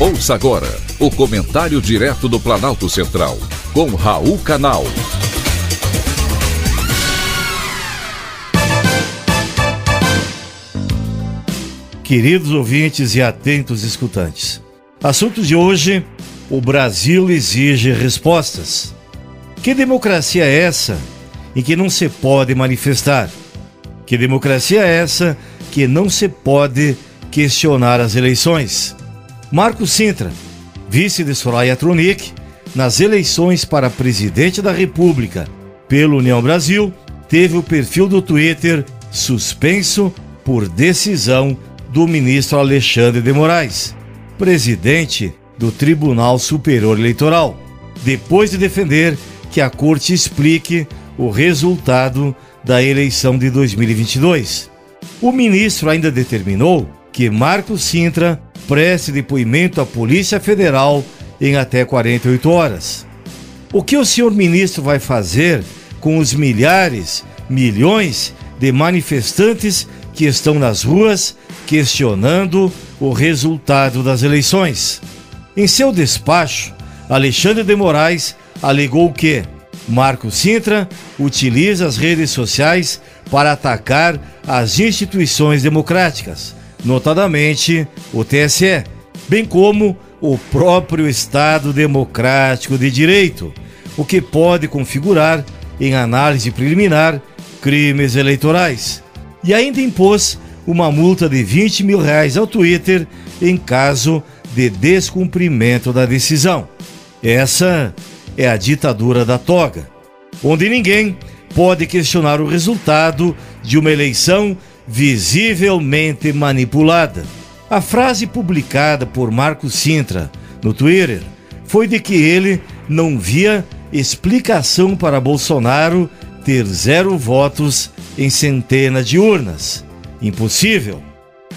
Ouça agora o comentário direto do Planalto Central, com Raul Canal. Queridos ouvintes e atentos escutantes, assunto de hoje: o Brasil exige respostas. Que democracia é essa em que não se pode manifestar? Que democracia é essa que não se pode questionar as eleições? Marco Sintra, vice de Soraya Tronic, nas eleições para presidente da República pelo União Brasil, teve o perfil do Twitter suspenso por decisão do ministro Alexandre de Moraes, presidente do Tribunal Superior Eleitoral, depois de defender que a corte explique o resultado da eleição de 2022. O ministro ainda determinou que Marco Sintra preste depoimento à Polícia Federal em até 48 horas. O que o senhor ministro vai fazer com os milhares, milhões de manifestantes que estão nas ruas questionando o resultado das eleições? Em seu despacho, Alexandre de Moraes alegou que Marco Sintra utiliza as redes sociais para atacar as instituições democráticas notadamente o TSE, bem como o próprio Estado Democrático de Direito, o que pode configurar, em análise preliminar, crimes eleitorais. E ainda impôs uma multa de 20 mil reais ao Twitter em caso de descumprimento da decisão. Essa é a ditadura da toga, onde ninguém pode questionar o resultado de uma eleição visivelmente manipulada. A frase publicada por Marco Sintra no Twitter foi de que ele não via explicação para Bolsonaro ter zero votos em centenas de urnas. Impossível.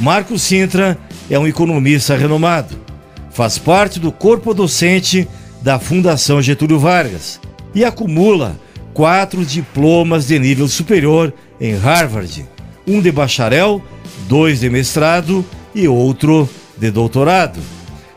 Marco Sintra é um economista renomado. Faz parte do corpo docente da Fundação Getúlio Vargas e acumula quatro diplomas de nível superior em Harvard um de bacharel, dois de mestrado e outro de doutorado.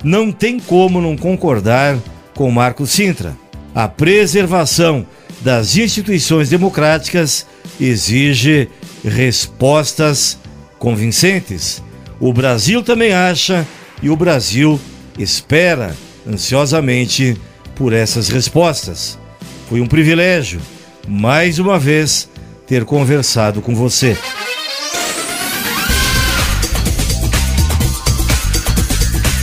Não tem como não concordar com Marco Sintra. A preservação das instituições democráticas exige respostas convincentes. O Brasil também acha e o Brasil espera ansiosamente por essas respostas. Foi um privilégio, mais uma vez, ter conversado com você.